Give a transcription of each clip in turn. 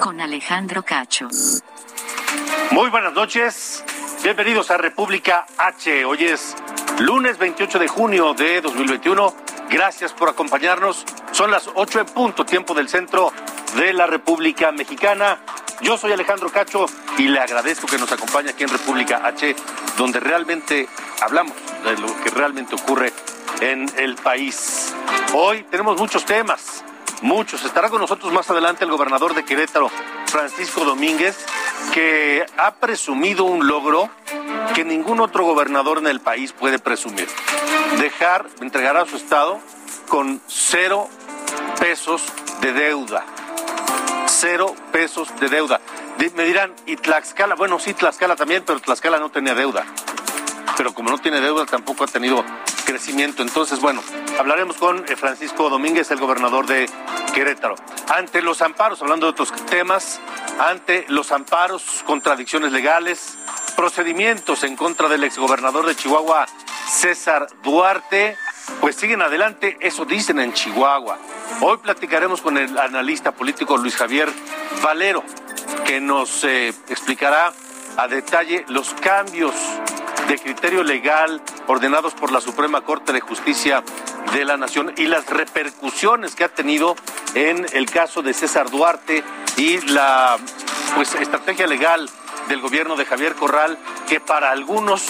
Con Alejandro Cacho. Muy buenas noches, bienvenidos a República H. Hoy es lunes 28 de junio de 2021. Gracias por acompañarnos. Son las 8 en punto, tiempo del centro de la República Mexicana. Yo soy Alejandro Cacho y le agradezco que nos acompañe aquí en República H, donde realmente hablamos de lo que realmente ocurre en el país. Hoy tenemos muchos temas, muchos. Estará con nosotros más adelante el gobernador de Querétaro, Francisco Domínguez, que ha presumido un logro que ningún otro gobernador en el país puede presumir. Dejar, entregar a su estado con cero pesos de deuda. Cero pesos de deuda. Me dirán, ¿y Tlaxcala? Bueno, sí, Tlaxcala también, pero Tlaxcala no tenía deuda. Pero como no tiene deuda, tampoco ha tenido crecimiento. Entonces, bueno, hablaremos con eh, Francisco Domínguez, el gobernador de Querétaro. Ante los amparos, hablando de otros temas, ante los amparos, contradicciones legales, procedimientos en contra del exgobernador de Chihuahua, César Duarte, pues siguen adelante, eso dicen en Chihuahua. Hoy platicaremos con el analista político Luis Javier Valero, que nos eh, explicará a detalle los cambios de criterio legal ordenados por la Suprema Corte de Justicia de la Nación y las repercusiones que ha tenido en el caso de César Duarte y la pues estrategia legal del gobierno de Javier Corral que para algunos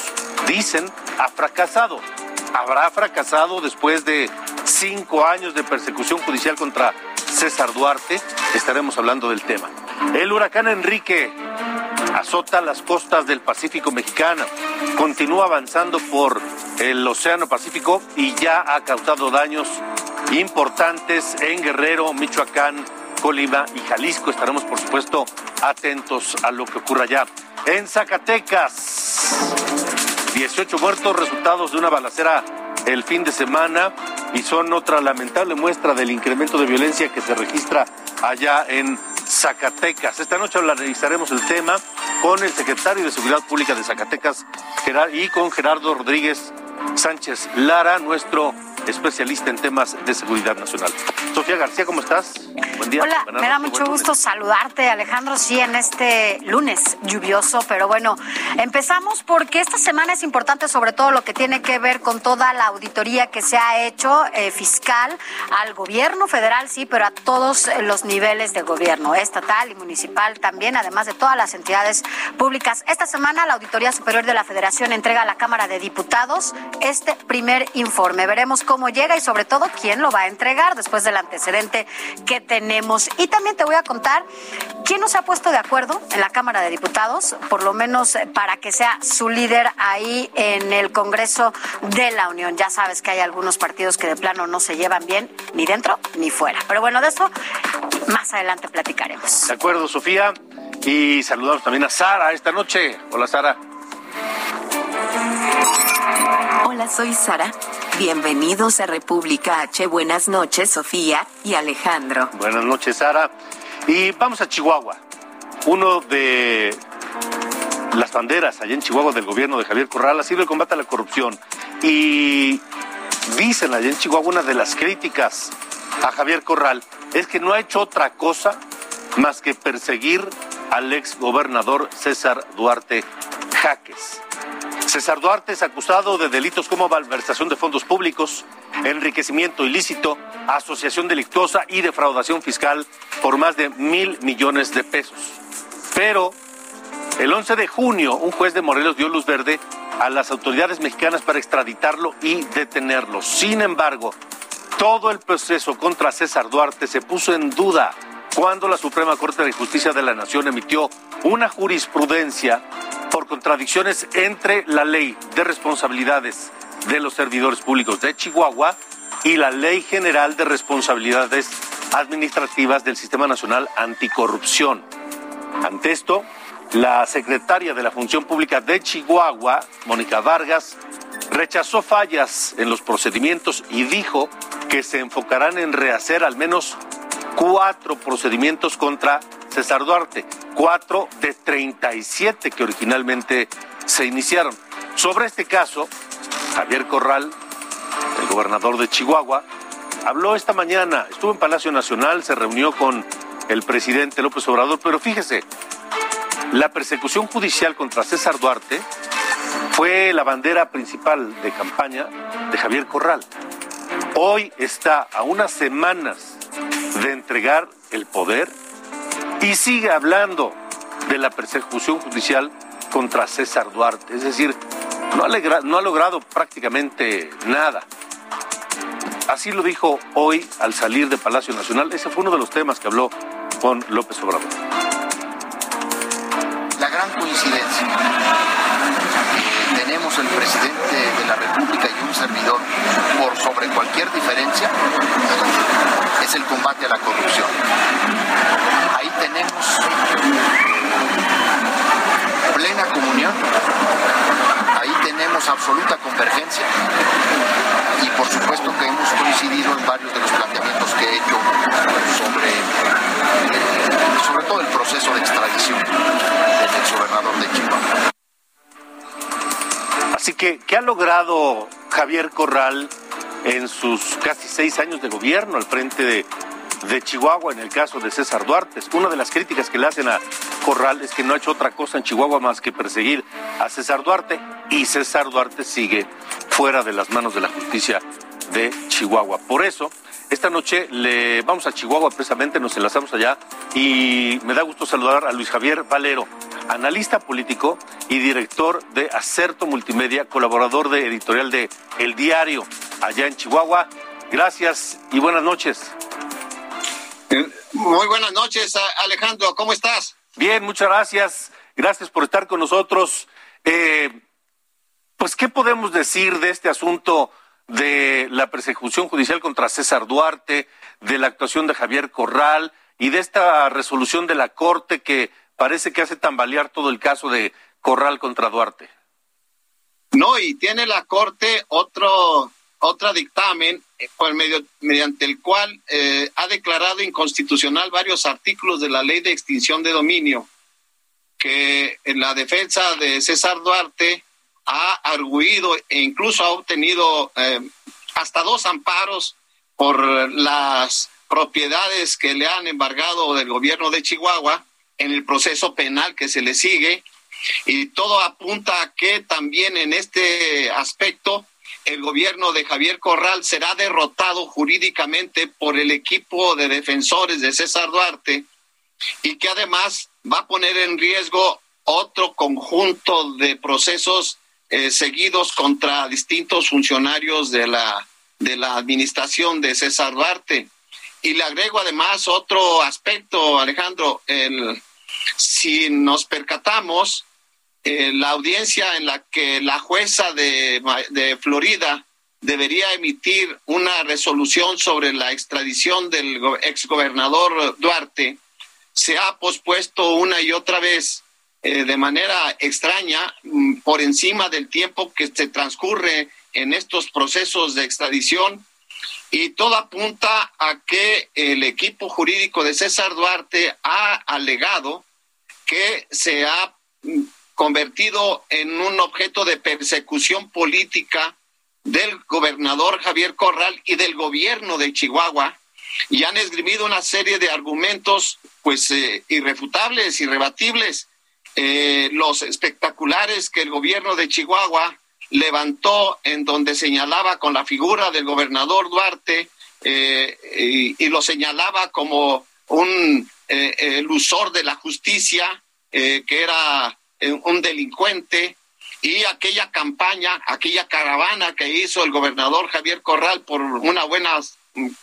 dicen ha fracasado. Habrá fracasado después de cinco años de persecución judicial contra César Duarte. Estaremos hablando del tema. El huracán Enrique azota las costas del Pacífico mexicano, continúa avanzando por el Océano Pacífico y ya ha causado daños importantes en Guerrero, Michoacán, Colima y Jalisco. Estaremos, por supuesto, atentos a lo que ocurra allá. En Zacatecas, 18 muertos, resultados de una balacera el fin de semana y son otra lamentable muestra del incremento de violencia que se registra allá en Zacatecas. Esta noche analizaremos el tema con el secretario de Seguridad Pública de Zacatecas y con Gerardo Rodríguez Sánchez Lara, nuestro especialista en temas de seguridad nacional. Sofía García, ¿cómo estás? Buen día. Hola, Buenas me da mucho gusto lunes. saludarte, Alejandro. Sí, en este lunes lluvioso, pero bueno, empezamos porque esta semana es importante, sobre todo lo que tiene que ver con toda la auditoría que se ha hecho eh, fiscal al gobierno federal, sí, pero a todos los niveles de gobierno, estatal y municipal también, además de todas las entidades públicas. Esta semana la Auditoría Superior de la Federación entrega a la Cámara de Diputados este primer informe. Veremos cómo llega y sobre todo quién lo va a entregar después del antecedente que tenemos. Y también te voy a contar quién nos ha puesto de acuerdo en la Cámara de Diputados, por lo menos eh, para que sea su líder ahí en el Congreso de la Unión. Ya sabes que hay algunos partidos que de plano no se llevan bien ni dentro ni fuera. Pero bueno, de eso más adelante platicaremos. De acuerdo, Sofía. Y saludamos también a Sara esta noche. Hola, Sara. Hola, soy Sara. Bienvenidos a República H. Buenas noches, Sofía y Alejandro. Buenas noches, Sara. Y vamos a Chihuahua. Uno de las banderas allá en Chihuahua del gobierno de Javier Corral ha sido el combate a la corrupción. Y dicen allá en Chihuahua una de las críticas a Javier Corral es que no ha hecho otra cosa más que perseguir al ex gobernador César Duarte Jaques. César Duarte es acusado de delitos como malversación de fondos públicos, enriquecimiento ilícito, asociación delictuosa y defraudación fiscal por más de mil millones de pesos. Pero El 11 de junio, un juez de Morelos dio luz verde a las autoridades mexicanas para extraditarlo y detenerlo. Sin embargo, todo el proceso contra César Duarte se puso en duda cuando la Suprema Corte de Justicia de la Nación emitió una jurisprudencia por contradicciones entre la ley de responsabilidades de los servidores públicos de Chihuahua y la Ley General de Responsabilidades Administrativas del Sistema Nacional Anticorrupción. Ante esto, la secretaria de la Función Pública de Chihuahua, Mónica Vargas, rechazó fallas en los procedimientos y dijo que se enfocarán en rehacer al menos cuatro procedimientos contra César Duarte, cuatro de 37 que originalmente se iniciaron. Sobre este caso, Javier Corral, el gobernador de Chihuahua, habló esta mañana, estuvo en Palacio Nacional, se reunió con el presidente López Obrador, pero fíjese, la persecución judicial contra César Duarte fue la bandera principal de campaña de Javier Corral. Hoy está a unas semanas de entregar el poder y sigue hablando de la persecución judicial contra César Duarte. Es decir, no ha, logrado prácticamente nada. Así lo dijo hoy al salir de Palacio Nacional. Ese fue uno de los temas que habló con López Obrador. La gran coincidencia tenemos el presidente de la República y un servidor por sobre cualquier diferencia el combate a la corrupción. Ahí tenemos plena comunión, ahí tenemos absoluta convergencia y por supuesto que hemos coincidido en varios de los planteamientos que he hecho sobre, sobre todo el proceso de extradición del exgobernador de Chihuahua. Así que, ¿qué ha logrado Javier Corral en sus casi seis años de gobierno al frente de, Chihuahua en el caso de César Duarte. Una de las críticas que le hacen a Corral es que no ha hecho otra cosa en Chihuahua más que perseguir a César Duarte y César Duarte sigue fuera de las manos de la justicia de Chihuahua. Por eso, esta noche le vamos a Chihuahua precisamente, nos enlazamos allá y me da gusto saludar a Luis Javier Valero, analista político y director de Acerto Multimedia, colaborador de editorial de El Diario allá en Chihuahua. Gracias y buenas noches. Muy buenas noches, Alejandro. ¿Cómo estás? Bien, muchas gracias. Gracias por estar con nosotros. Eh, pues, ¿qué podemos decir de este asunto de la persecución judicial contra César Duarte, de la actuación de Javier Corral y de esta resolución de la Corte que parece que hace tambalear todo el caso de Corral contra Duarte? No, y tiene la Corte otro otro dictamen eh, por medio, mediante el cual eh, ha declarado inconstitucional varios artículos de la ley de extinción de dominio que en la defensa de César Duarte ha arguido e incluso ha obtenido eh, hasta dos amparos por las propiedades que le han embargado del gobierno de Chihuahua en el proceso penal que se le sigue. Y todo apunta a que también en este aspecto el gobierno de Javier Corral será derrotado jurídicamente por el equipo de defensores de César Duarte y que además va a poner en riesgo otro conjunto de procesos eh, seguidos contra distintos funcionarios de la, de la administración de César Duarte. Y le agrego además otro aspecto, Alejandro, el, si nos percatamos, eh, la audiencia en la que la jueza de, de Florida debería emitir una resolución sobre la extradición del exgobernador Duarte se ha pospuesto una y otra vez eh, de manera extraña mm, por encima del tiempo que se transcurre en estos procesos de extradición y todo apunta a que el equipo jurídico de César Duarte ha alegado que se ha mm, convertido en un objeto de persecución política del gobernador Javier Corral y del gobierno de Chihuahua y han esgrimido una serie de argumentos pues eh, irrefutables, irrebatibles, eh, los espectaculares que el gobierno de Chihuahua levantó en donde señalaba con la figura del gobernador Duarte eh, y, y, lo señalaba como un elusor de la justicia que era un delincuente y aquella campaña, aquella caravana que hizo el gobernador Javier Corral por una buena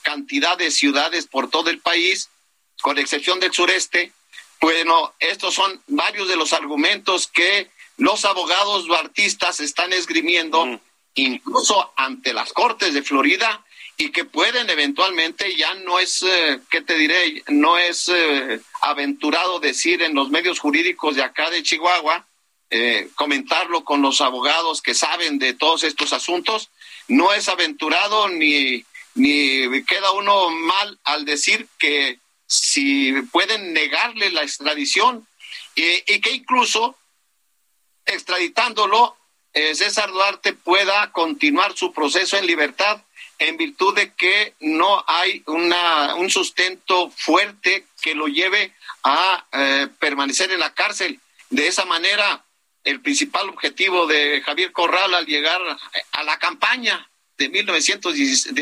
cantidad de ciudades por todo el país, con excepción del sureste, bueno, estos son varios de los argumentos que los abogados duartistas están esgrimiendo, incluso ante las Cortes de Florida, y que pueden eventualmente, ya no es, eh, ¿qué te diré? No es eh, aventurado decir en los medios jurídicos de acá de Chihuahua, eh, comentarlo con los abogados que saben de todos estos asuntos. No es aventurado ni, ni queda uno mal al decir que si pueden negarle la extradición y que incluso extraditándolo, eh, César Duarte pueda continuar su proceso en libertad en virtud de que no hay una, un sustento fuerte que lo lleve a eh, permanecer en la cárcel. De esa manera, el principal objetivo de Javier Corral al llegar a la campaña de, 1916,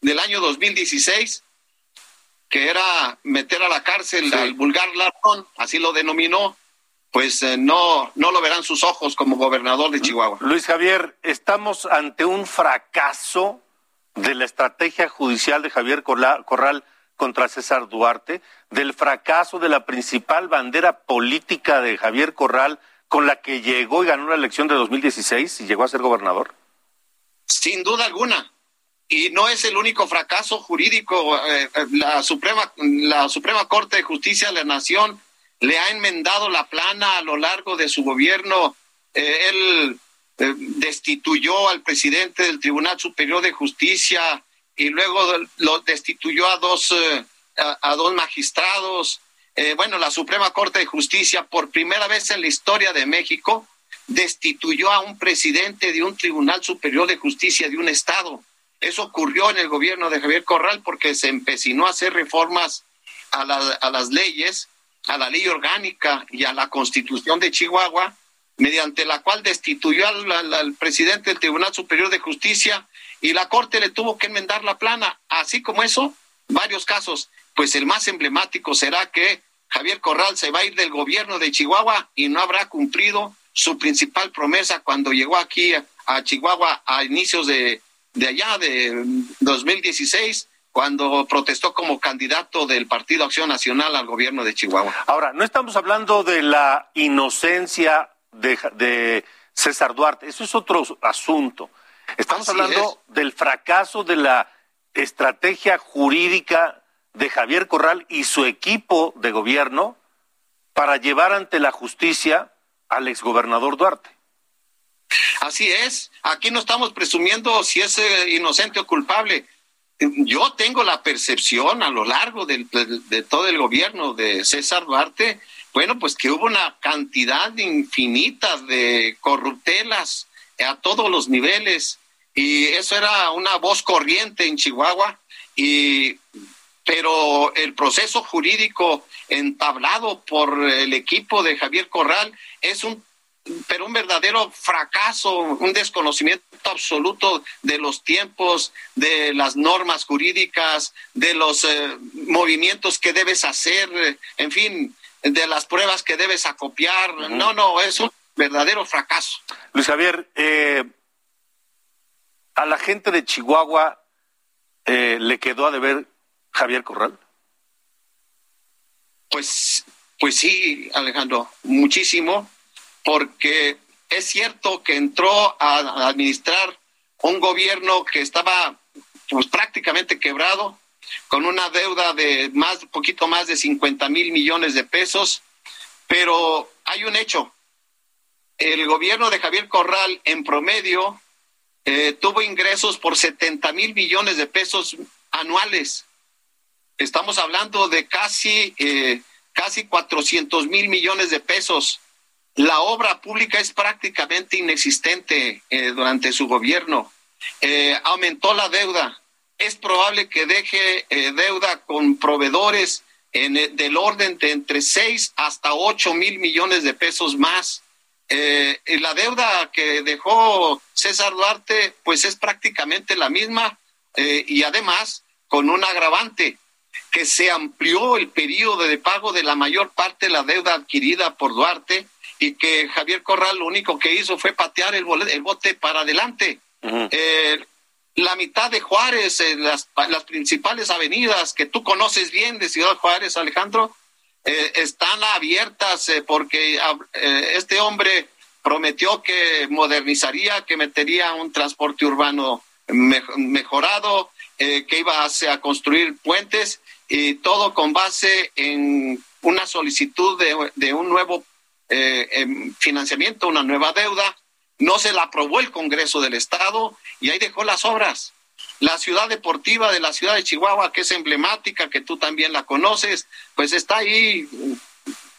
del año 2016, que era meter a la cárcel al vulgar ladrón, así lo denominó, pues eh, no, no lo verán sus ojos como gobernador de Chihuahua. Luis Javier, estamos ante un fracaso de la estrategia judicial de Javier Corral contra César Duarte, del fracaso de la principal bandera política de Javier Corral con la que llegó y ganó la elección de 2016 y llegó a ser gobernador? Sin duda alguna. Y no es el único fracaso jurídico. Eh, eh, la, Suprema, la Suprema Corte de Justicia de la Nación le ha enmendado la plana a lo largo de su gobierno. Eh, destituyó al presidente del Tribunal Superior de Justicia y luego lo destituyó a dos, a dos magistrados eh, bueno, la Suprema Corte de Justicia, por primera vez en la historia de México, destituyó a un presidente de un Tribunal Superior de Justicia de un Estado. Eso ocurrió en el gobierno de Javier Corral porque se empecinó a hacer reformas a, las leyes, a la ley orgánica y a la constitución de Chihuahua, mediante la cual destituyó al, presidente del Tribunal Superior de Justicia y la Corte le tuvo que enmendar la plana. Así como eso, varios casos pues el más emblemático será que Javier Corral se va a ir del gobierno de Chihuahua y no habrá cumplido su principal promesa cuando llegó aquí a, Chihuahua a inicios de, de allá, de 2016, cuando protestó como candidato del Partido Acción Nacional al gobierno de Chihuahua. Ahora, no estamos hablando de la inocencia de, de César Duarte, eso es otro asunto. Estamos hablando del fracaso de la estrategia jurídica de Javier Corral y su equipo de gobierno para llevar ante la justicia al exgobernador Duarte. Así es, aquí no estamos presumiendo si es eh, inocente o culpable. Yo tengo la percepción a lo largo de, todo el gobierno de César Duarte, bueno, pues que hubo una cantidad infinita de corruptelas a todos los niveles y eso era una voz corriente en Chihuahua y pero el proceso jurídico entablado por el equipo de Javier Corral es un pero un verdadero fracaso, un desconocimiento absoluto de los tiempos, de las normas jurídicas, de los eh, movimientos que debes hacer, en fin, de las pruebas que debes acopiar. No, no, es un verdadero fracaso. Luis Javier, eh, a la gente de Chihuahua eh, le quedó a deber Javier Corral? Pues, pues sí, Alejandro, muchísimo, porque es cierto que entró a administrar un gobierno que estaba pues prácticamente quebrado, con una deuda de más, poquito más de 50 mil millones de pesos, pero hay un hecho. El gobierno de Javier Corral en promedio eh, tuvo ingresos por 70 mil millones de pesos anuales. Estamos hablando de casi, eh, casi 400 mil millones de pesos. La obra pública es prácticamente inexistente eh, durante su gobierno. Eh, aumentó la deuda. Es probable que deje deuda con proveedores del orden de entre 6 hasta 8 mil millones de pesos más. la deuda que dejó César Duarte, pues es prácticamente la misma y además con un agravante que se amplió el periodo de pago de la mayor parte de la deuda adquirida por Duarte y que Javier Corral lo único que hizo fue patear el, el bote para adelante. Eh, la mitad de Juárez, eh, las, las, principales avenidas que tú conoces bien de Ciudad Juárez, Alejandro, eh, están abiertas porque este hombre prometió que modernizaría, que metería un transporte urbano mejorado, que iba a, a construir puentes y todo con base en una solicitud de, de un nuevo eh, financiamiento, una nueva deuda, no se la aprobó el Congreso del Estado y ahí dejó las obras. La ciudad deportiva de la ciudad de Chihuahua, que es emblemática, que tú también la conoces, pues está ahí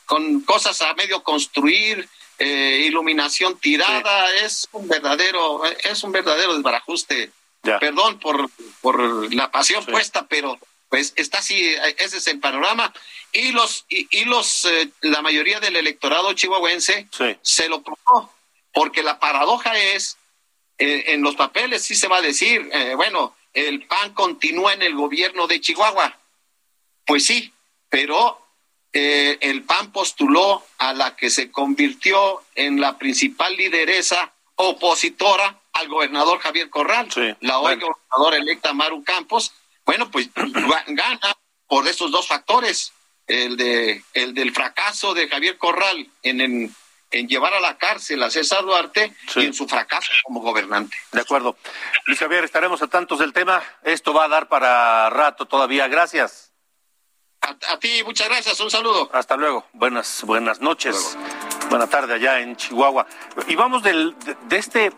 con cosas a medio construir, eh, iluminación tirada, es un verdadero, es un verdadero desbarajuste. Perdón por, por la pasión puesta, pero pues está así, ese es el panorama. Y los y, los eh, la mayoría del electorado chihuahuense se lo probó porque la paradoja es eh, en los papeles sí se va a decir eh, bueno el PAN continúa en el gobierno de Chihuahua. Pues sí pero el PAN postuló a la que se convirtió en la principal lideresa opositora al gobernador Javier Corral, la hoy gobernadora electa Maru Campos, bueno, pues gana por esos dos factores el, de, el del fracaso de Javier Corral en, en, llevar a la cárcel a César Duarte y en su fracaso como gobernante. De acuerdo. Luis Javier, estaremos a tantos del tema. Esto va a dar para rato todavía. Gracias. A, ti, muchas gracias. Un saludo. Hasta luego. Buenas, buenas noches. Buena tarde allá en Chihuahua. Y vamos del, de este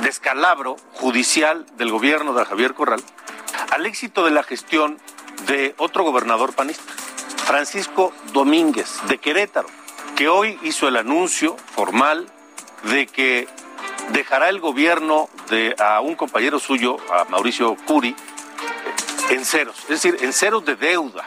descalabro judicial del gobierno de Javier Corral al éxito de la gestión de otro gobernador panista, Francisco Domínguez, de Querétaro, que hoy hizo el anuncio formal de que dejará el gobierno de a un compañero suyo, a Mauricio Curi, en ceros, es decir, en ceros de deuda.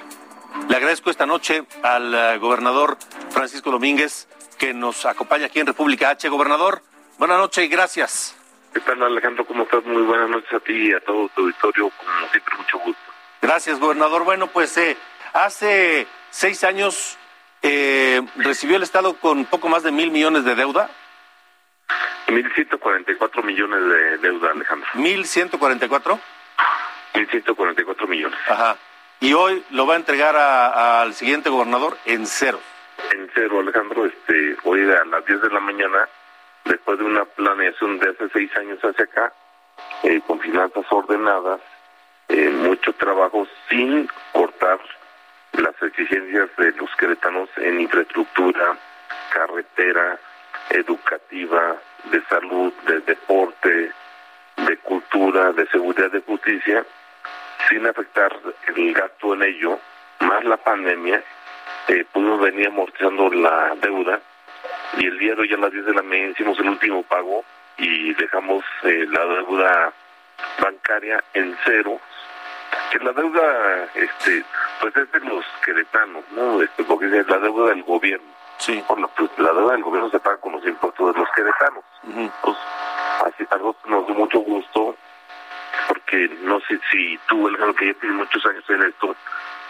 Le agradezco esta noche al eh, gobernador Francisco Domínguez que nos acompaña aquí en República H. Gobernador, buenas noches y gracias. ¿Qué tal Alejandro? ¿Cómo estás? Muy buenas noches a ti y a todo tu auditorio, como siempre, mucho gusto. Gracias, gobernador. Bueno, pues eh, hace seis años eh, recibió el Estado con poco más de mil millones de deuda. Mil ciento cuarenta y cuatro millones de deuda, Alejandro. ¿Mil ciento cuarenta y cuatro? Mil ciento cuarenta y cuatro millones. Ajá. Y hoy lo va a entregar al siguiente gobernador en cero. En cero, Alejandro. Este, hoy a las diez de la mañana, después de una planeación de hace seis años hacia acá, eh, con finanzas ordenadas, eh, mucho trabajo sin cortar las exigencias de los queretanos en infraestructura, carretera, educativa, de salud, de deporte, de cultura, de seguridad, de justicia, sin afectar el gasto en ello, más la pandemia, eh, pudimos venir amortizando la deuda y el día de hoy a las 10 de la mañana hicimos el último pago y dejamos eh, la deuda bancaria en cero. Que la deuda este pues es de los queretanos no este porque es la deuda del gobierno. Sí. Bueno, pues la deuda del gobierno se paga con los impuestos de los queretanos. Pues, así a nosotros nos dio mucho gusto porque no sé si tú el que ya tiene muchos años en esto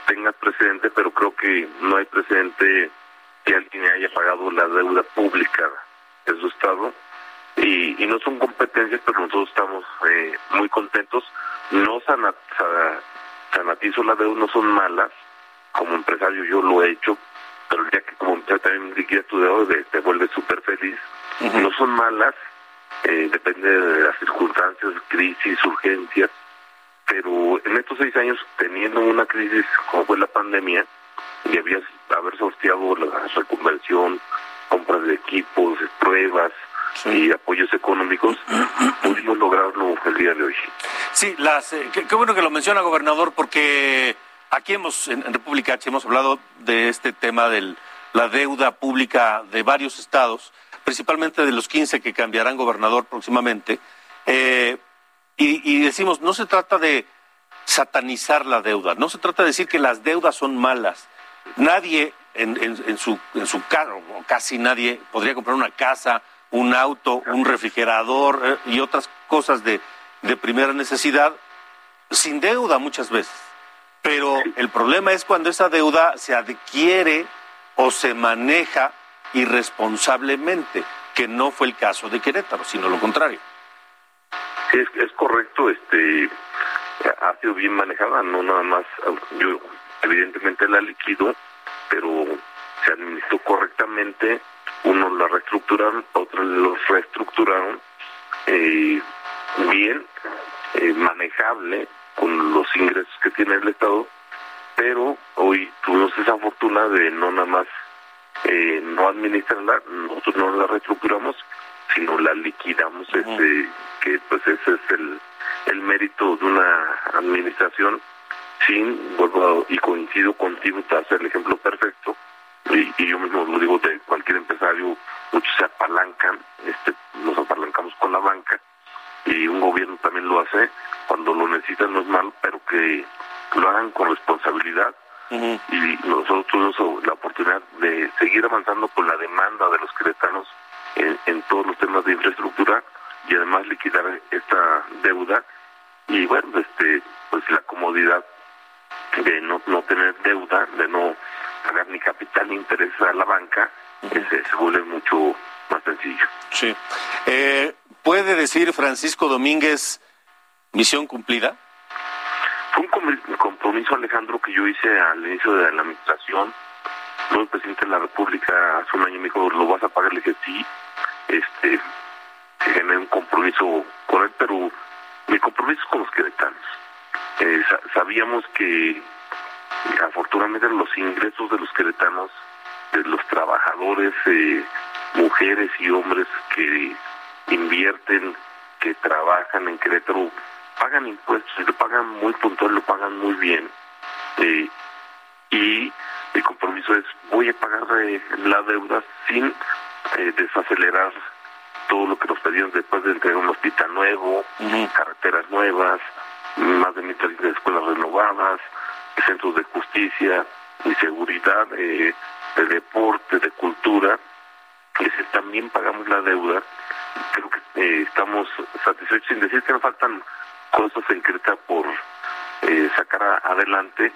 tengas precedente pero creo que no hay precedente que alguien haya pagado la deuda pública de su estado y, y no son competencias pero nosotros estamos eh, muy contentos no sanatizo las deudas, no son malas. Como empresario yo lo he hecho, pero el día que como empresario también liquidas tu deuda te, vuelves súper feliz. No son malas, eh, depende de las circunstancias, crisis, urgencias, pero en estos seis años, teniendo una crisis como fue la pandemia, y había haber sorteado la reconversión, compras de equipos, pruebas, y apoyos económicos, pudimos lograrlo el día de hoy. Sí, las, eh, qué, bueno que lo menciona, gobernador, porque aquí hemos, en, República H, hemos hablado de este tema de la deuda pública de varios estados, principalmente de los 15 que cambiarán gobernador próximamente, eh, y, decimos, no se trata de satanizar la deuda, no se trata de decir que las deudas son malas. Nadie en, en, su, en su carro, casi nadie, podría comprar una casa, un auto, un refrigerador eh, y otras cosas de, de primera necesidad sin deuda muchas veces. Pero el problema es cuando esa deuda se adquiere o se maneja irresponsablemente, que no fue el caso de Querétaro, sino lo contrario. Es, es correcto, este ha sido bien manejada, no nada más, yo evidentemente la liquido, pero se administró correctamente, unos la reestructuraron, otros los reestructuraron eh, bien, eh, manejable con los ingresos que tiene el Estado, pero hoy tuvimos esa fortuna de no nada más eh, no administrarla, nosotros no la reestructuramos, sino la liquidamos, este, que pues ese es el, el mérito de una administración sin, vuelvo y coincido contigo, te hace el ejemplo perfecto, y, y, yo mismo lo digo de cualquier empresario, muchos se apalancan, este, nos apalancamos con la banca, y un gobierno también lo hace, cuando lo necesitan no es malo, pero que lo hagan con responsabilidad, y nosotros tuvimos la oportunidad de seguir avanzando con la demanda de los queretanos en, en todos los temas de infraestructura y además liquidar esta deuda y bueno este pues la comodidad de no, no tener deuda de no pagar ni capital ni interés a la banca ese se vuelve mucho más sencillo. Sí. Eh, puede decir Francisco Domínguez misión cumplida fue un compromiso Alejandro que yo hice al inicio de la administración. Luego el presidente de la república hace un año me dijo lo vas a pagar le dije sí este generé un compromiso con él pero mi compromiso es con los queretanos. Eh, sabíamos que afortunadamente los ingresos de los queretanos, de los trabajadores, eh, mujeres y hombres que invierten, que trabajan en Querétaro, pagan impuestos y lo pagan muy puntual, lo pagan muy bien. Eh, y mi compromiso es, voy a pagar la deuda sin desacelerar todo lo que nos pedían después de entregar un hospital nuevo, carreteras nuevas, más de mil de escuelas renovadas, centros de justicia y seguridad, eh, de deporte, de cultura. Ese, también pagamos la deuda. Creo que eh, estamos satisfechos, sin decir que nos faltan cosas en Creta por eh, sacar adelante,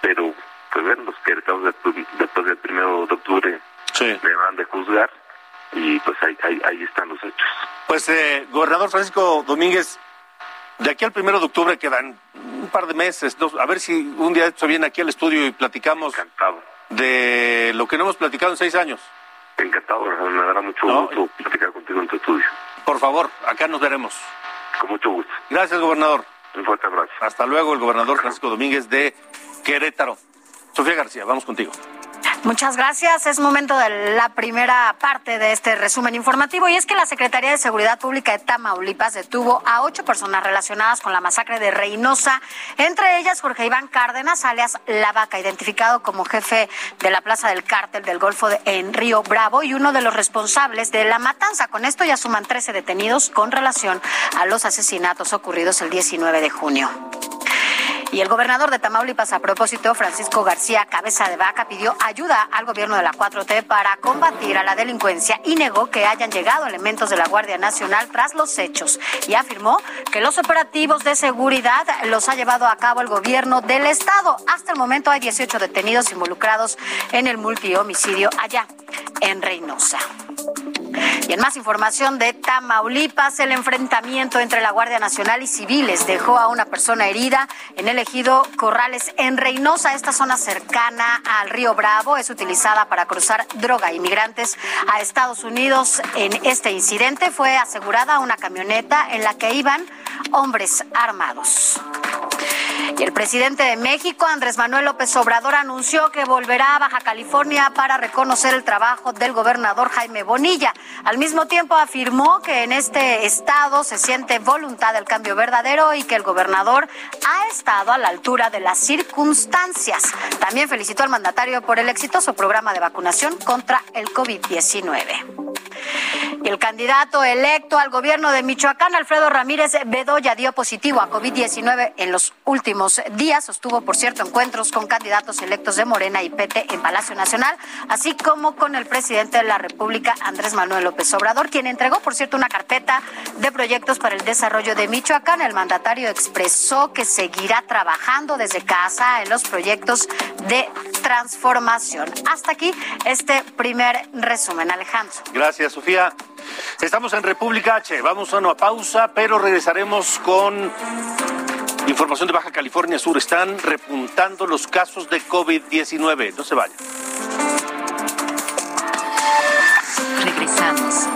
pero pues ver los queretanos después, del primero de octubre me van de juzgar y pues ahí, ahí, están los hechos. Pues, eh, gobernador Francisco Domínguez, de aquí al primero de octubre quedan un par de meses, dos, a ver si un día se viene aquí al estudio y platicamos Encantado. de lo que no hemos platicado en seis años. Encantado, me dará mucho gusto platicar contigo en tu estudio. Por favor, acá nos veremos. Con mucho gusto. Gracias, gobernador. Un fuerte abrazo. Hasta luego, el gobernador Francisco Domínguez de Querétaro. Sofía García, vamos contigo. Muchas gracias. Es momento de la primera parte de este resumen informativo y es que la Secretaría de Seguridad Pública de Tamaulipas detuvo a ocho personas relacionadas con la masacre de Reynosa, entre ellas Jorge Iván Cárdenas, alias La Vaca, identificado como jefe de la Plaza del Cártel del Golfo en Río Bravo y uno de los responsables de la matanza. Con esto ya suman 13 detenidos con relación a los asesinatos ocurridos el 19 de junio. Y el gobernador de Tamaulipas, a propósito, Francisco García Cabeza de Vaca, pidió ayuda al gobierno de la 4T para combatir a la delincuencia y negó que hayan llegado elementos de la Guardia Nacional tras los hechos y afirmó que los operativos de seguridad los ha llevado a cabo el gobierno del Estado. Hasta el momento hay 18 detenidos involucrados en el multihomicidio allá en Reynosa. Y en más información de Tamaulipas, el enfrentamiento entre la Guardia Nacional y civiles dejó a una persona herida en el ejido Corrales en Reynosa. Esta zona cercana al río Bravo es utilizada para cruzar droga inmigrantes a Estados Unidos. En este incidente fue asegurada una camioneta en la que iban hombres armados. Y el presidente de México, Andrés Manuel López Obrador, anunció que volverá a Baja California para reconocer el trabajo del gobernador Jaime Bonilla. Al mismo tiempo afirmó que en este estado se siente voluntad del cambio verdadero y que el gobernador ha estado a la altura de las circunstancias. También felicitó al mandatario por el exitoso programa de vacunación contra el COVID-19. El candidato electo al gobierno de Michoacán, Alfredo Ramírez Bedoya, dio positivo a COVID-19 en los últimos días. Sostuvo, por cierto, encuentros con candidatos electos de Morena y PT en Palacio Nacional, así como con el presidente de la República, Andrés Manuel López Obrador, quien entregó, por cierto, una carpeta de proyectos para el desarrollo de Michoacán. El mandatario expresó que seguirá trabajando desde casa en los proyectos de transformación. Hasta aquí este primer resumen, Alejandro. Gracias, Sofía. Estamos en República H. Vamos a una pausa, pero regresaremos con información de Baja California Sur. Están repuntando los casos de COVID-19. No se vayan. Regresamos.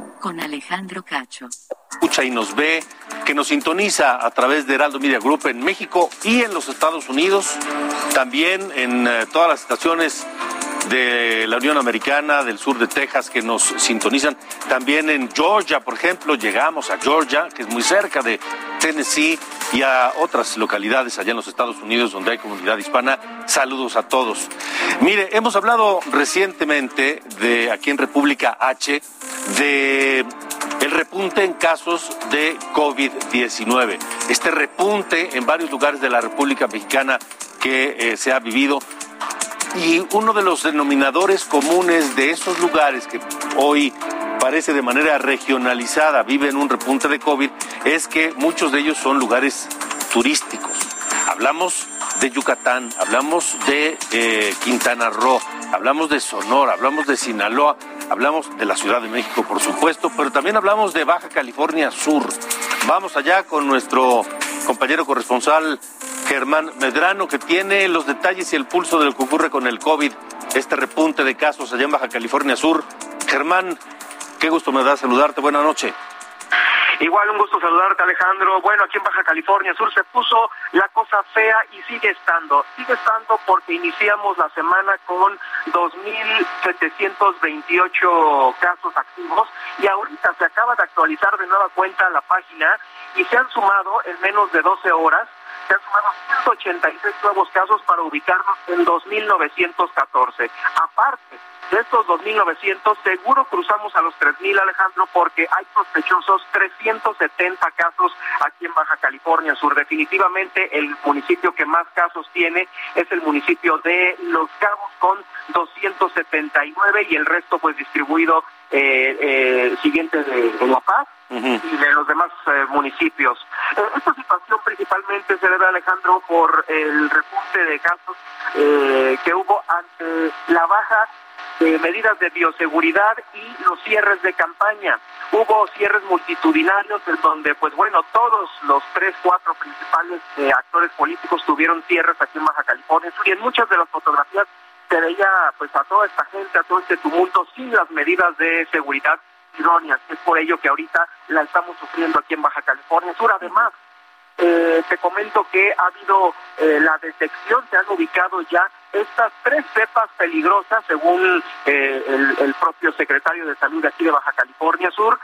Con Alejandro Cacho. escucha y nos ve, que nos sintoniza a través de Heraldo Media Group en México y en los Estados Unidos, también en eh, todas las estaciones de la Unión Americana, del sur de Texas, que nos sintonizan, también en Georgia, por ejemplo, llegamos a Georgia, que es muy cerca de Tennessee, y a otras localidades allá en los Estados Unidos donde hay comunidad hispana. Saludos a todos. Mire, hemos hablado recientemente de aquí en República H de el repunte en casos de COVID-19. Este repunte en varios lugares de la República Mexicana que eh, se ha vivido y uno de los denominadores comunes de esos lugares que hoy parece de manera regionalizada viven un repunte de COVID es que muchos de ellos son lugares turísticos. Hablamos de Yucatán, hablamos de eh, Quintana Roo, hablamos de Sonora, hablamos de Sinaloa, hablamos de la Ciudad de México, por supuesto, pero también hablamos de Baja California Sur. Vamos allá con nuestro compañero corresponsal Germán Medrano, que tiene los detalles y el pulso de lo que ocurre con el COVID, este repunte de casos allá en Baja California Sur. Germán, qué gusto me da saludarte. Buenas noches. Igual un gusto saludarte Alejandro. Bueno, aquí en Baja California Sur se puso la cosa fea y sigue estando. Sigue estando porque iniciamos la semana con 2.728 casos activos y ahorita se acaba de actualizar de nueva cuenta la página y se han sumado en menos de 12 horas se han sumado 186 nuevos casos para ubicarnos en 2.914. Aparte de estos 2.900, seguro cruzamos a los 3.000, Alejandro, porque hay sospechosos 370 casos aquí en Baja California Sur. Definitivamente el municipio que más casos tiene es el municipio de Los Cabos con 279 y el resto pues distribuido eh, eh, siguiente de, de La Paz y de los demás eh, municipios. Eh, esta situación principalmente se debe, Alejandro, por el repunte de casos eh, que hubo ante la baja de medidas de bioseguridad y los cierres de campaña. Hubo cierres multitudinarios en donde, pues bueno, todos los tres, cuatro principales eh, actores políticos tuvieron cierres aquí en Baja California y en muchas de las fotografías se veía pues a toda esta gente, a todo este tumulto sin las medidas de seguridad idóneas. Es por ello que ahorita la estamos sufriendo aquí en Baja California Sur. Además, eh, te comento que ha habido eh, la detección, se han ubicado ya estas tres cepas peligrosas, según eh, el, el propio secretario de Salud de aquí de Baja California Sur,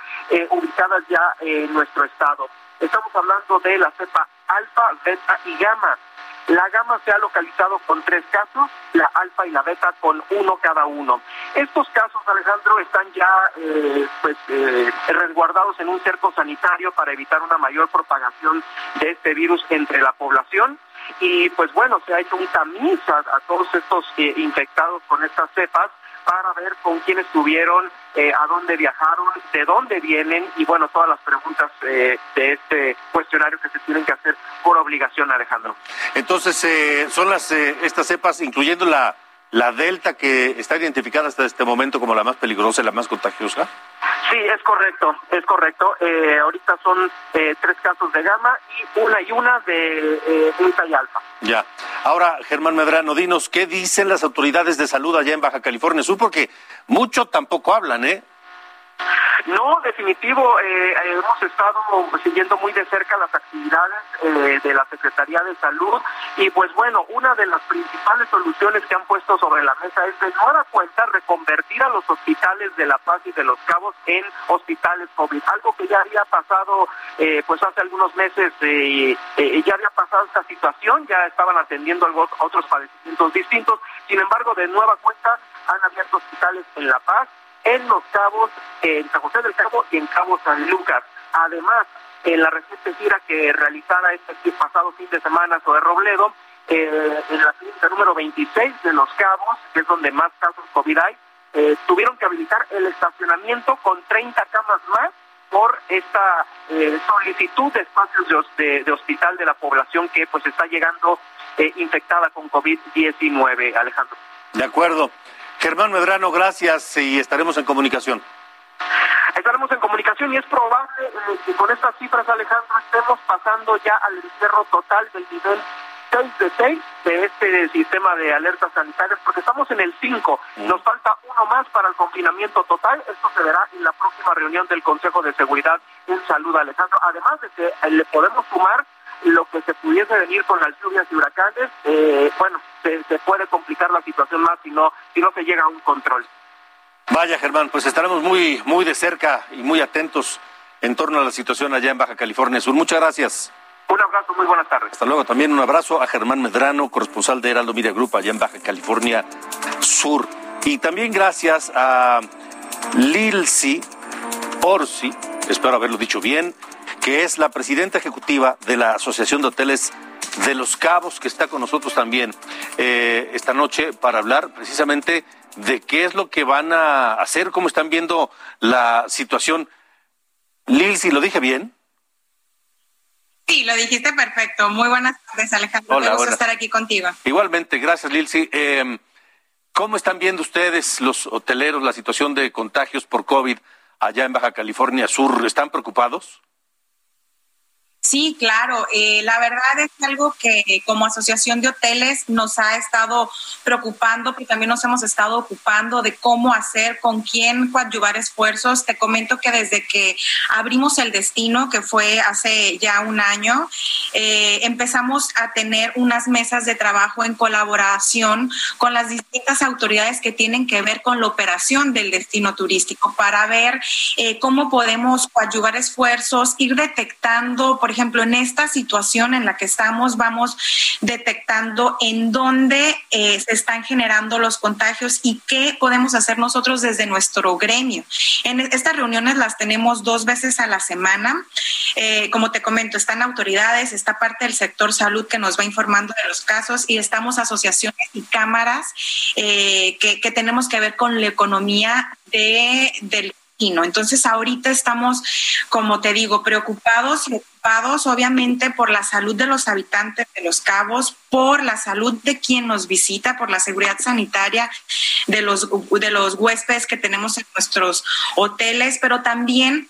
ubicadas ya en nuestro estado. Estamos hablando de la cepa alfa, beta y gamma. La gamma se ha localizado con tres casos, la alfa y la beta con uno cada uno. Estos casos, Alejandro, están ya eh, pues eh, resguardados en un cerco sanitario para evitar una mayor propagación de este virus entre la población y pues bueno, se ha hecho un tamiz a, a todos estos eh, infectados con estas cepas para ver con quién estuvieron, eh, a dónde viajaron, de dónde vienen y bueno, todas las preguntas eh, de este cuestionario que se tienen que hacer por obligación, Alejandro. Entonces, eh, son las estas cepas, incluyendo la, la Delta, que está identificada hasta este momento como la más peligrosa y la más contagiosa. Sí, es correcto, es correcto. Eh, ahorita son eh, tres casos de gamma y una y una de eh, delta y alfa. Ya. Ahora, Germán Medrano, dinos, ¿qué dicen las autoridades de salud allá en Baja California Sur? Porque mucho tampoco hablan, ¿eh? No, definitivo, eh, hemos estado siguiendo muy de cerca las actividades eh, de la Secretaría de Salud y pues bueno, una de las principales soluciones que han puesto sobre la mesa es de nueva cuenta reconvertir a los hospitales de La Paz y de Los Cabos en hospitales COVID, algo que ya había pasado eh, pues hace algunos meses, ya había pasado esta situación, ya estaban atendiendo otros padecimientos distintos, sin embargo de nueva cuenta han abierto hospitales en La Paz, en Los Cabos, en San José del Cabo y en Cabo San Lucas. Además, en la reciente gira que realizara este pasado fin de semana sobre Robledo, eh, en la clínica número 26 de Los Cabos, que es donde más casos COVID hay, eh, tuvieron que habilitar el estacionamiento con 30 camas más por esta eh, solicitud de espacios de, de, hospital de la población que pues está llegando infectada con COVID-19, Alejandro. De acuerdo. Germán Medrano, gracias y estaremos en comunicación. Estaremos en comunicación y es probable eh, que con estas cifras, Alejandro, estemos pasando ya al encierro total del nivel 6 de 6 de este sistema de alertas sanitarias, porque estamos en el 5. Mm. Nos falta uno más para el confinamiento total. Esto se verá en la próxima reunión del Consejo de Seguridad en Salud, Alejandro. Además de que eh, le podemos sumar lo que se pudiese venir con las lluvias y huracanes, eh, bueno, se, puede complicar la situación más si no, si no se llega a un control. Vaya, Germán, pues estaremos muy, muy de cerca y muy atentos en torno a la situación allá en Baja California Sur. Muchas gracias. Un abrazo, muy buenas tardes. Hasta luego. También un abrazo a Germán Medrano, corresponsal de Heraldo Media Group allá en Baja California Sur. Y también gracias a Lilsi Orsi, espero haberlo dicho bien, que es la presidenta ejecutiva de la Asociación de Hoteles de Los Cabos, que está con nosotros también eh, esta noche para hablar precisamente de qué es lo que van a hacer, cómo están viendo la situación. Lil, si lo dije bien. Sí, lo dijiste perfecto. Muy buenas tardes, Alejandro. Hola, Me gusta estar aquí contigo. Igualmente, gracias, Lilsi. Eh, ¿Cómo están viendo ustedes, los hoteleros, la situación de contagios por COVID allá en Baja California Sur? ¿Están preocupados? Sí, claro. Eh, la verdad es algo que como asociación de hoteles nos ha estado preocupando, pero también nos hemos estado ocupando de cómo hacer, con quién coadyuvar esfuerzos. Te comento que desde que abrimos el destino, que fue hace ya un año, eh, empezamos a tener unas mesas de trabajo en colaboración con las distintas autoridades que tienen que ver con la operación del destino turístico para ver eh, cómo podemos coadyuvar esfuerzos, ir detectando, por ejemplo, en esta situación en la que estamos, vamos detectando en dónde eh, se están generando los contagios y qué podemos hacer nosotros desde nuestro gremio. En estas reuniones las tenemos dos veces a la semana. Eh, como te comento, están autoridades, está parte del sector salud que nos va informando de los casos y estamos asociaciones y cámaras eh, que, que, tenemos que ver con la economía de, del entonces ahorita estamos, como te digo, preocupados y ocupados obviamente por la salud de los habitantes de los cabos, por la salud de quien nos visita, por la seguridad sanitaria de los, de los huéspedes que tenemos en nuestros hoteles, pero también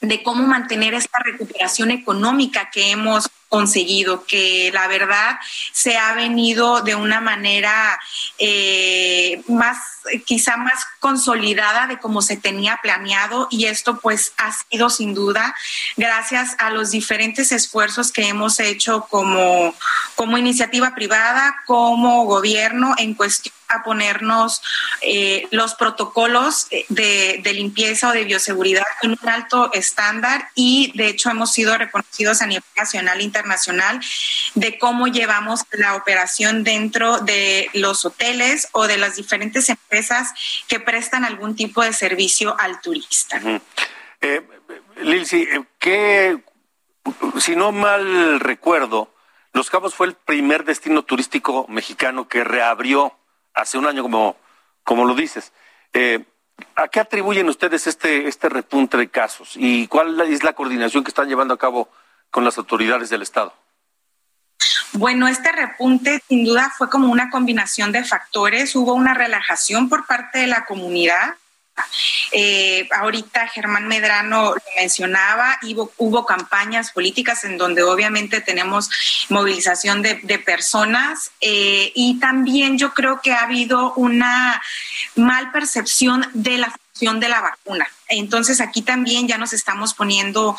de cómo mantener esta recuperación económica que hemos conseguido, que la verdad se ha venido de una manera eh, más, quizá más consolidada de como se tenía planeado y esto pues ha sido sin duda gracias a los diferentes esfuerzos que hemos hecho como, como iniciativa privada, como gobierno en cuestión a ponernos eh, los protocolos de, de, limpieza o de bioseguridad en un alto estándar y de hecho hemos sido reconocidos a nivel nacional e internacional de cómo llevamos la operación dentro de los hoteles o de las diferentes empresas que prestan algún tipo de servicio al turista. Eh, Lilsi, eh, ¿qué, si no mal recuerdo, Los Cabos fue el primer destino turístico mexicano que reabrió hace un año, como, como lo dices. Eh, ¿A qué atribuyen ustedes este, este repunte de casos y cuál es la coordinación que están llevando a cabo con las autoridades del Estado? Bueno, este repunte sin duda fue como una combinación de factores. Hubo una relajación por parte de la comunidad. Eh, ahorita Germán Medrano lo mencionaba, hubo, hubo, campañas políticas en donde obviamente tenemos movilización de, personas eh, y también yo creo que ha habido una mal percepción de la de la vacuna. Entonces aquí también ya nos estamos poniendo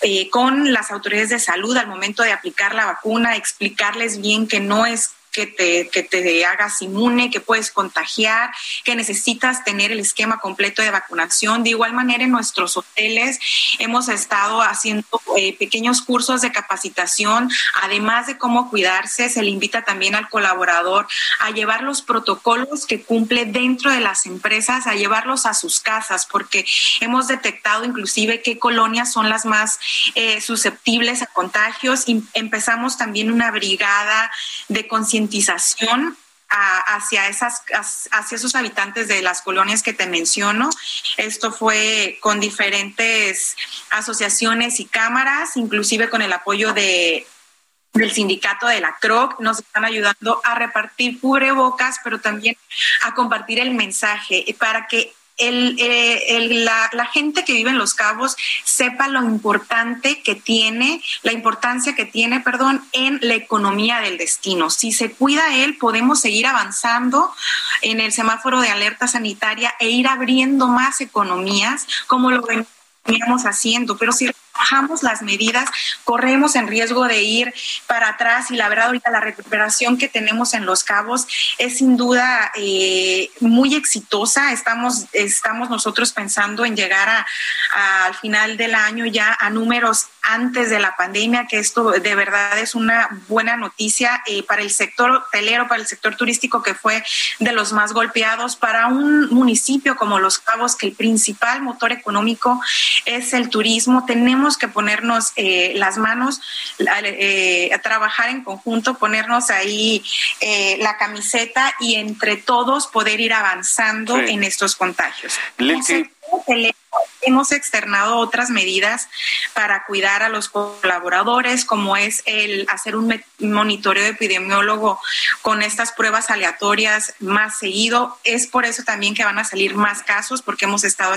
eh, con las autoridades de salud al momento de aplicar la vacuna, explicarles bien que no es que te, que te hagas inmune, que puedes contagiar, que necesitas tener el esquema completo de vacunación. De igual manera, en nuestros hoteles hemos estado haciendo eh, pequeños cursos de capacitación, además de cómo cuidarse, se le invita también al colaborador a llevar los protocolos que cumple dentro de las empresas, a llevarlos a sus casas, porque hemos detectado inclusive qué colonias son las más eh, susceptibles a contagios. Y empezamos también una brigada de concienciación hacia, esas, hacia esos habitantes de las colonias que te menciono. Esto fue con diferentes asociaciones y cámaras, inclusive con el apoyo de, del sindicato de la CROC, nos están ayudando a repartir cubrebocas, pero también a compartir el mensaje para que el, eh, la, la, gente que vive en Los Cabos sepa lo importante que tiene, la importancia que tiene, perdón, en la economía del destino. Si se cuida él, podemos seguir avanzando en el semáforo de alerta sanitaria e ir abriendo más economías, como lo veníamos haciendo. Pero si bajamos las medidas, corremos en riesgo de ir para atrás y la verdad ahorita la recuperación que tenemos en Los Cabos es sin duda eh, muy exitosa. Estamos, estamos nosotros pensando en llegar a, al final del año ya a números antes de la pandemia, que esto de verdad es una buena noticia eh, para el sector hotelero, para el sector turístico que fue de los más golpeados, para un municipio como Los Cabos, que el principal motor económico es el turismo. Tenemos que ponernos eh, las manos, eh, a trabajar en conjunto, ponernos ahí eh, la camiseta y entre todos poder ir avanzando en estos contagios. Hemos externado otras medidas para cuidar a los colaboradores, como es el hacer un monitoreo epidemiólogo con estas pruebas aleatorias más seguido. Es por eso también que van a salir más casos, porque hemos estado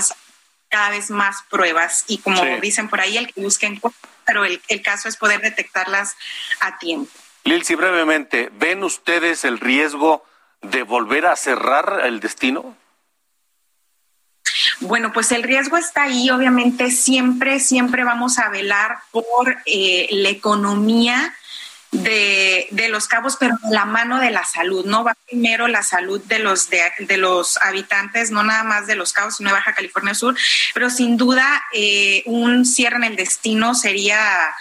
cada vez más pruebas y como dicen por ahí, el que busquen, pero el, caso es poder detectarlas a tiempo. Lilsi, brevemente, ¿ven ustedes el riesgo de volver a cerrar el destino? Bueno, pues el riesgo está ahí. Obviamente siempre, siempre vamos a velar por eh, la economía de, los cabos, pero de la mano de la salud, ¿no? Va primero la salud de los, de, los habitantes, no nada más de los cabos, sino de Baja California Sur, pero sin duda eh, un cierre en el destino sería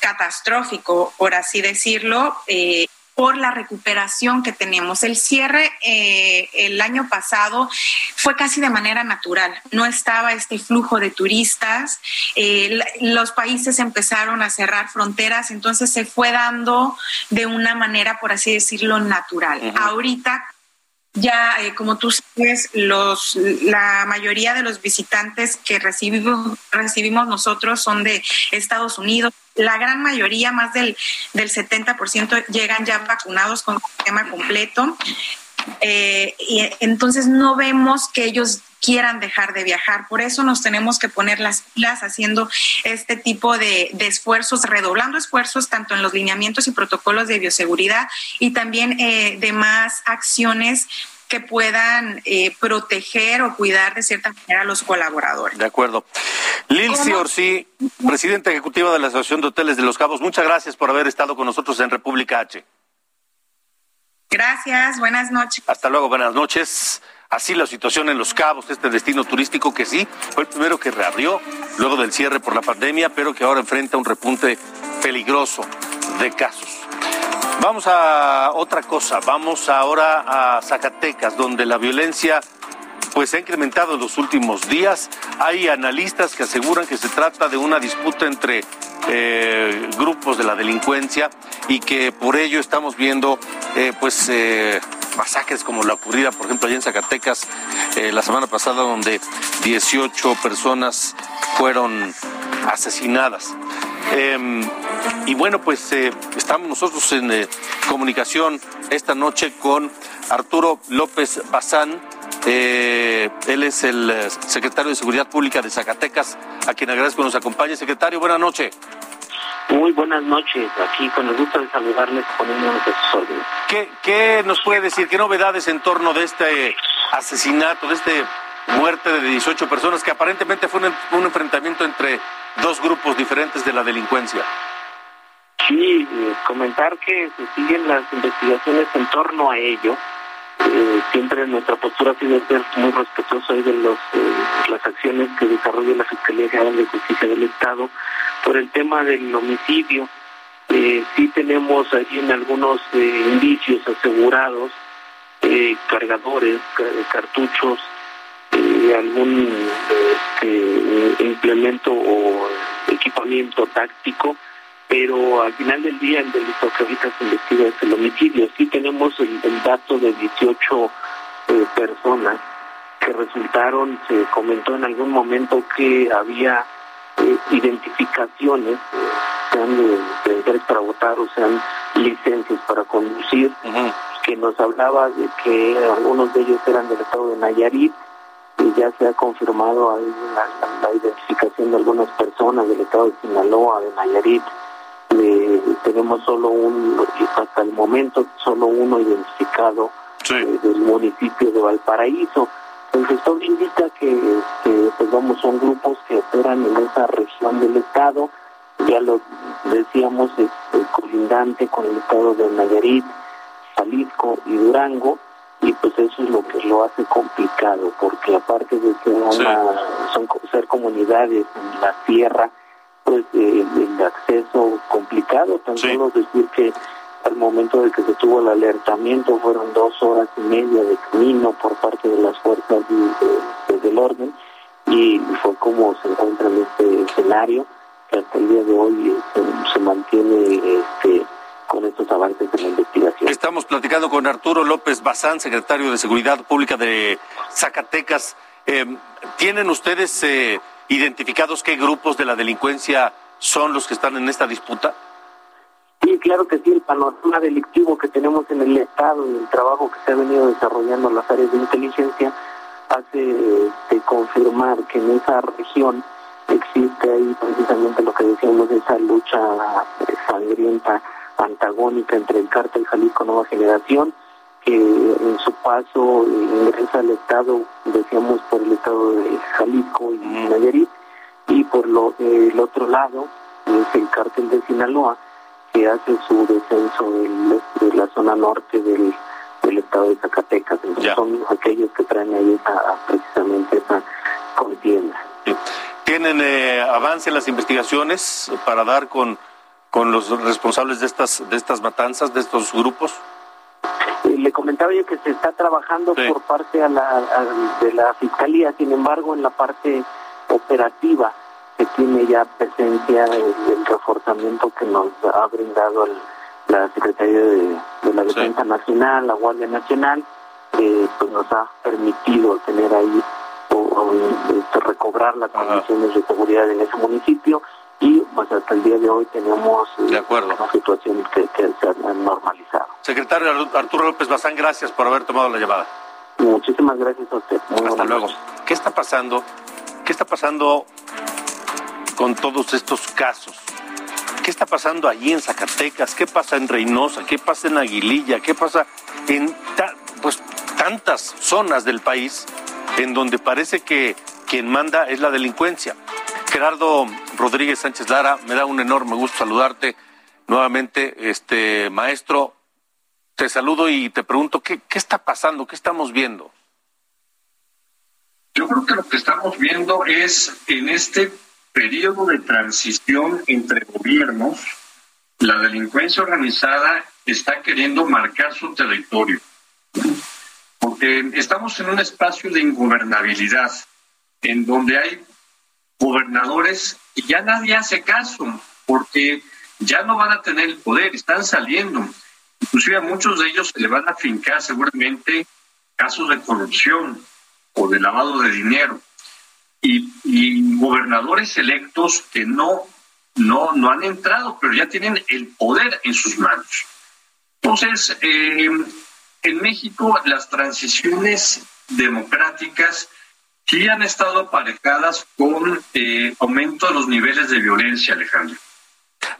catastrófico, por así decirlo. Eh, por la recuperación que tenemos. El cierre eh, el año pasado fue casi de manera natural. No estaba este flujo de turistas. Eh, los países empezaron a cerrar fronteras, entonces se fue dando de una manera, por así decirlo, natural. Ahorita ya, eh, como tú sabes, los, la mayoría de los visitantes que recibimos, recibimos nosotros son de Estados Unidos. La gran mayoría, más del, del 70%, llegan ya vacunados con el sistema completo. Eh, y entonces no vemos que ellos quieran dejar de viajar. Por eso nos tenemos que poner las pilas haciendo este tipo de, esfuerzos, redoblando esfuerzos tanto en los lineamientos y protocolos de bioseguridad y también eh, demás acciones que puedan eh, proteger o cuidar de cierta manera a los colaboradores. De acuerdo. Lilsi Orsi, presidenta ejecutiva de la Asociación de Hoteles de Los Cabos, muchas gracias por haber estado con nosotros en República H. Gracias, buenas noches. Hasta luego, buenas noches. Así la situación en Los Cabos, este destino turístico que sí fue el primero que reabrió luego del cierre por la pandemia, pero que ahora enfrenta un repunte peligroso de casos. Vamos a otra cosa, vamos ahora a Zacatecas, donde la violencia pues se ha incrementado en los últimos días. Hay analistas que aseguran que se trata de una disputa entre eh, grupos de la delincuencia y que por ello estamos viendo eh, pues eh, masacres como la ocurrida, por ejemplo, allá en Zacatecas, la semana pasada donde 18 personas fueron asesinadas. Em, y bueno, pues eh, estamos nosotros en eh, comunicación esta noche con Arturo López Bazán. Eh, él es el secretario de Seguridad Pública de Zacatecas, a quien agradezco que nos acompañe. Secretario, buenas noches. Muy buenas noches, aquí con el gusto de saludarles poniéndonos a sus órdenes. ¿Qué, ¿Qué nos puede decir? ¿Qué novedades en torno de este asesinato, de este muerte de 18 personas que aparentemente fue un, enfrentamiento entre dos grupos diferentes de la delincuencia? Sí, eh, comentar que se siguen las investigaciones en torno a ello. Eh, siempre nuestra postura ha sido ser muy respetuoso de los, eh, las acciones que desarrolla la Fiscalía General de Justicia del Estado por el tema del homicidio. sí tenemos allí en algunos indicios asegurados cargadores, cartuchos algún este, implemento o equipamiento táctico, pero al final del día el delito que ahorita se investiga es el homicidio. Sí tenemos el, dato de 18 eh, personas que resultaron, se comentó en algún momento que había eh, identificaciones, sean de, para votar o sean licencias para conducir, que nos hablaba de que algunos de ellos eran del estado de Nayarit, y ya se ha confirmado ahí la, identificación de algunas personas del estado de Sinaloa, de Nayarit. tenemos solo un, hasta el momento, solo uno identificado eh, del municipio de Valparaíso. Entonces todo indica que, pues vamos, son grupos que operan en esa región del estado, ya lo decíamos, es, es colindante con el estado de Nayarit, Jalisco y Durango, y pues eso es lo que lo hace complicado porque aparte de ser son ser comunidades en la tierra pues eh, el acceso complicado. Tan solo decir que al momento de que se tuvo el alertamiento fueron dos horas y media de camino por parte de las fuerzas del orden y fue como se encuentra en este escenario que hasta el día de hoy se, se mantiene este con estos avances en la investigación. Estamos platicando con Arturo López Bazán, secretario de Seguridad Pública de Zacatecas. Em, ¿Tienen ustedes eh, identificados qué grupos de la delincuencia son los que están en esta disputa? Sí, claro que sí, el panorama delictivo que tenemos en el Estado y el trabajo que se ha venido desarrollando en las áreas de inteligencia hace de este, confirmar que en esa región existe ahí precisamente lo que decíamos, esa lucha sangrienta antagónica entre el cártel Jalisco Nueva Generación, que en su paso ingresa al Estado, decíamos, por el Estado de Jalisco y Nayarit, y por lo, el otro lado es el cártel de Sinaloa, que hace su descenso de la zona norte del, del Estado de Zacatecas. Entonces son aquellos que traen ahí esa, precisamente esa contienda. ¿Tienen eh, avance las investigaciones para dar con con los responsables de estas de estas matanzas, de estos grupos? Eh, le comentaba yo que se está trabajando por parte a la, de la fiscalía, sin embargo, en la parte operativa se tiene ya presencia el, reforzamiento que nos ha brindado la Secretaría de, la Defensa Nacional, la Guardia Nacional, que pues nos ha permitido tener ahí o, este, recobrar las condiciones de seguridad en ese municipio y pues hasta el día de hoy tenemos de acuerdo. una situación que, se ha normalizado. Secretario Arturo López Bazán, gracias por haber tomado la llamada. Muchísimas gracias a usted. hasta luego. ¿Qué está pasando? ¿Qué está pasando con todos estos casos? ¿Qué está pasando allí en Zacatecas? ¿Qué pasa en Reynosa? ¿Qué pasa en Aguililla? ¿Qué pasa en pues tantas zonas del país en donde parece que quien manda es la delincuencia? Gerardo Rodríguez Sánchez Lara, me da un enorme gusto saludarte nuevamente, este maestro. Te saludo y te pregunto, ¿qué, qué está pasando? ¿Qué estamos viendo? Yo creo que lo que estamos viendo es en este periodo de transición entre gobiernos, la delincuencia organizada está queriendo marcar su territorio, porque estamos en un espacio de ingobernabilidad, en donde hay gobernadores ya nadie hace caso porque ya no van a tener el poder, están saliendo. Inclusive a muchos de ellos se le van a fincar seguramente casos de corrupción. o de lavado de dinero. Y, gobernadores electos que no, no, no han entrado, pero ya tienen el poder en sus manos. Entonces, eh, en México las transiciones democráticas sí han estado aparejadas con eh, aumento de los niveles de violencia, Alejandro.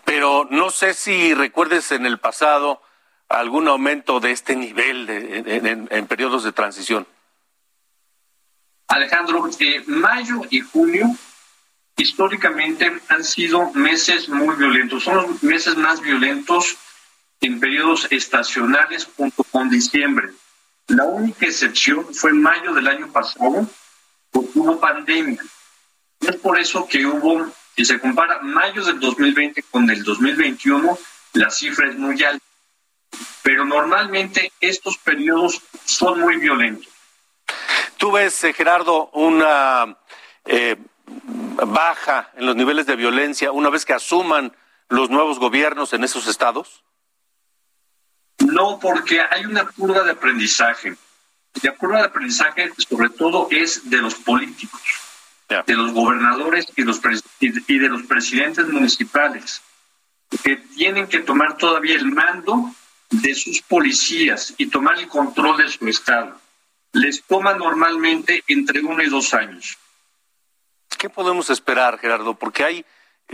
Pero no sé si recuerdes en el pasado algún aumento de este nivel en, periodos de transición. Alejandro, eh, mayo y junio históricamente han sido meses muy violentos, son los meses más violentos en periodos estacionales junto con diciembre. La única excepción fue mayo del año pasado, porque hubo pandemia. Es por eso que hubo, si se compara mayo del 2020 con el 2021, la cifra es muy alta. Pero normalmente estos periodos son muy violentos. ¿Tú ves, eh, Gerardo, una eh, baja en los niveles de violencia una vez que asuman los nuevos gobiernos en esos estados? No, porque hay una curva de aprendizaje. La curva de aprendizaje, sobre todo, es de los políticos, de los gobernadores y, los y de los presidentes municipales, que tienen que tomar todavía el mando de sus policías y tomar el control de su estado. Les toma normalmente entre uno y dos años. ¿Qué podemos esperar, Gerardo? Porque hay,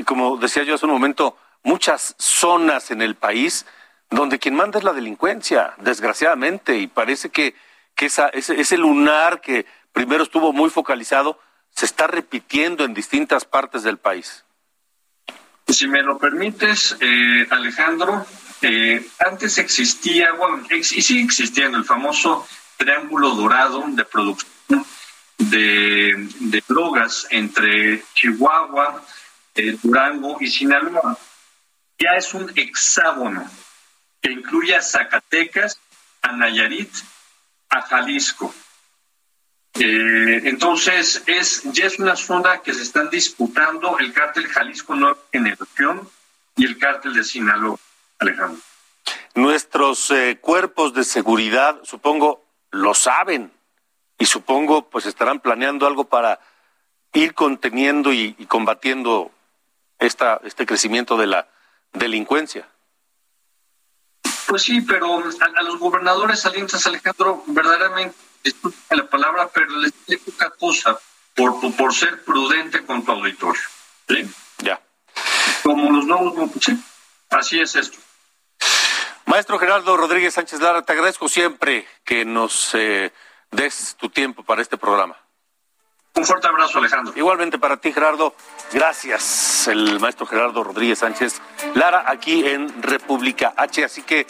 como decía yo hace un momento, muchas zonas en el país donde quien manda es la delincuencia, desgraciadamente, y parece que, ese, lunar que primero estuvo muy focalizado se está repitiendo en distintas partes del país. Si me lo permites, eh, Alejandro, eh, antes existía, bueno, y sigue existiendo el famoso triángulo dorado de producción de, drogas entre Chihuahua, eh, Durango y Sinaloa. Ya es un hexágono que incluye a Zacatecas, a Nayarit, a Jalisco. Eh, entonces, es, ya es una zona que se están disputando el cártel Jalisco Nueva Generación y el cártel de Sinaloa, Alejandro. Nuestros eh, cuerpos de seguridad, supongo, lo saben y supongo, pues estarán planeando algo para ir conteniendo y, y combatiendo esta, este crecimiento de la delincuencia. Pues sí, pero a, los gobernadores salientes, Alejandro, verdaderamente, la palabra, pero les dice poca cosa por, por ser prudente con tu auditorio. ¿sí? Ya. Como los nuevos, sí, así es esto. Maestro Gerardo Rodríguez Sánchez Lara, te agradezco siempre que nos eh, des tu tiempo para este programa. Un fuerte abrazo, Alejandro. Igualmente para ti, Gerardo. Gracias, el maestro Gerardo Rodríguez Sánchez Lara, aquí en República H. Así que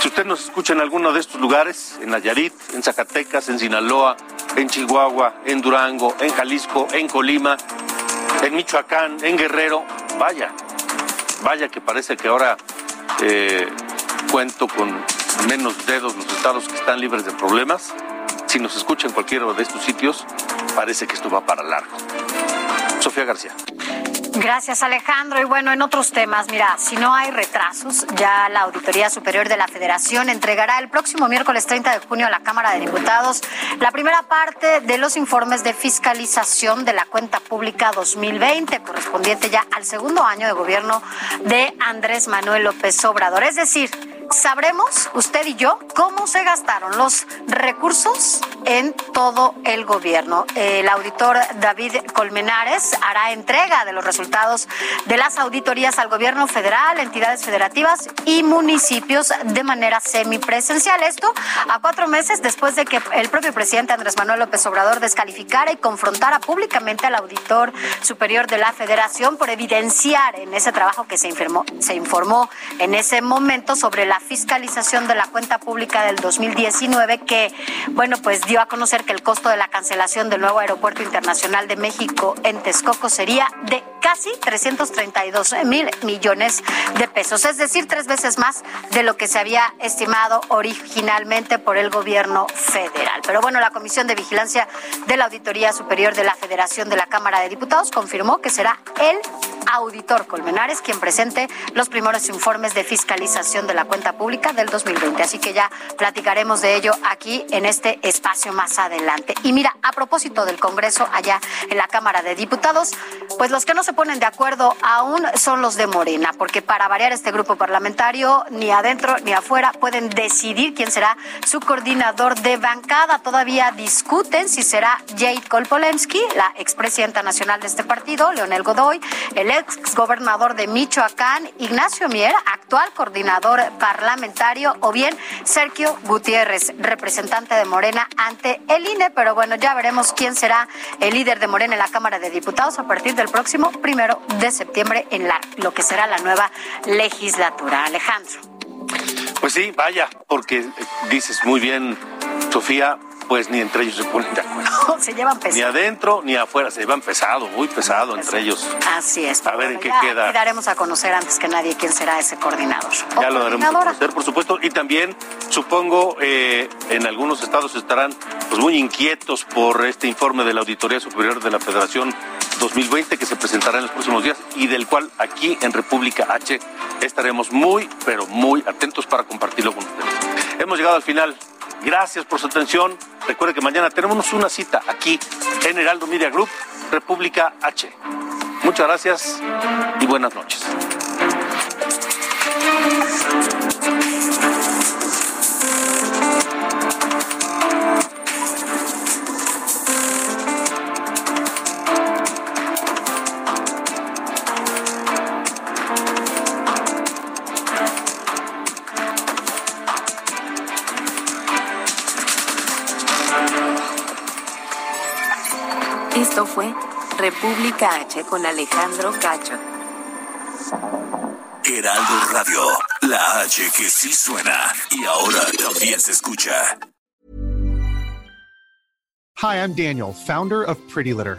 si usted nos escucha en alguno de estos lugares, en Nayarit, en Zacatecas, en Sinaloa, en Chihuahua, en Durango, en Jalisco, en Colima, en Michoacán, en Guerrero, vaya, vaya que parece que ahora eh, cuento con menos dedos los estados que están libres de problemas. Si nos escucha en cualquiera de estos sitios, parece que esto va para largo. Sofía García. Gracias, Alejandro. Y bueno, en otros temas, mira, si no hay retrasos, ya la Auditoría Superior de la Federación entregará el próximo miércoles 30 de junio a la Cámara de Diputados la primera parte de los informes de fiscalización de la cuenta pública 2020, correspondiente ya al segundo año de gobierno de Andrés Manuel López Obrador. Es decir, sabremos, usted y yo, cómo se gastaron los recursos en todo el gobierno. El auditor David Colmenares hará entrega de los resultados de las auditorías al gobierno federal, entidades federativas y municipios de manera semipresencial. Esto a cuatro meses después de que el propio presidente Andrés Manuel López Obrador descalificara y confrontara públicamente al auditor superior de la federación por evidenciar en ese trabajo que se informó, se informó en ese momento sobre la fiscalización de la cuenta pública del 2019 que, bueno, pues dio a conocer que el costo de la cancelación del nuevo aeropuerto internacional de México en Texcoco sería de casi 332 mil millones de pesos, es decir, tres veces más de lo que se había estimado originalmente por el gobierno federal. Pero bueno, la Comisión de Vigilancia de la Auditoría Superior de la Federación de la Cámara de Diputados confirmó que será el auditor Colmenares quien presente los primeros informes de fiscalización de la cuenta pública del 2020. Así que ya platicaremos de ello aquí en este espacio más adelante. Y mira, a propósito del Congreso allá en la Cámara de Diputados, pues los que no se ponen de acuerdo aún son los de Morena, porque para variar este grupo parlamentario, ni adentro ni afuera pueden decidir quién será su coordinador de bancada. Todavía discuten si será Jade Kolpolensky, la expresidenta nacional de este partido, Leonel Godoy, el ex gobernador de Michoacán, Ignacio Mier, actual coordinador parlamentario, o bien Sergio Gutiérrez, representante de Morena ante el INE. Pero bueno, ya veremos quién será el líder de Morena en la Cámara de Diputados a partir del próximo primero de septiembre en la, lo que será la nueva legislatura. Alejandro. Pues sí, vaya, porque dices muy bien, Sofía, pues ni entre ellos se ponen de acuerdo. se llevan pesado. Ni adentro ni afuera, se llevan pesado, muy pesado entre ellos. Así es. A ver en qué queda. daremos a conocer antes que nadie quién será ese coordinador. Ya lo daremos a conocer, por supuesto. Y también, supongo, eh, en algunos estados estarán pues, muy inquietos por este informe de la Auditoría Superior de la Federación 2020 que se presentará en los próximos días y del cual aquí en República H estaremos muy, pero muy atentos para compartirlo con ustedes. Hemos llegado al final. Gracias por su atención. Recuerde que mañana tenemos una cita aquí en Heraldo Media Group, República H. Muchas gracias y buenas noches. República H con Alejandro Cacho. Heraldo Radio, la H que sí suena y ahora también se escucha. Hi, I'm Daniel, founder of Pretty Litter.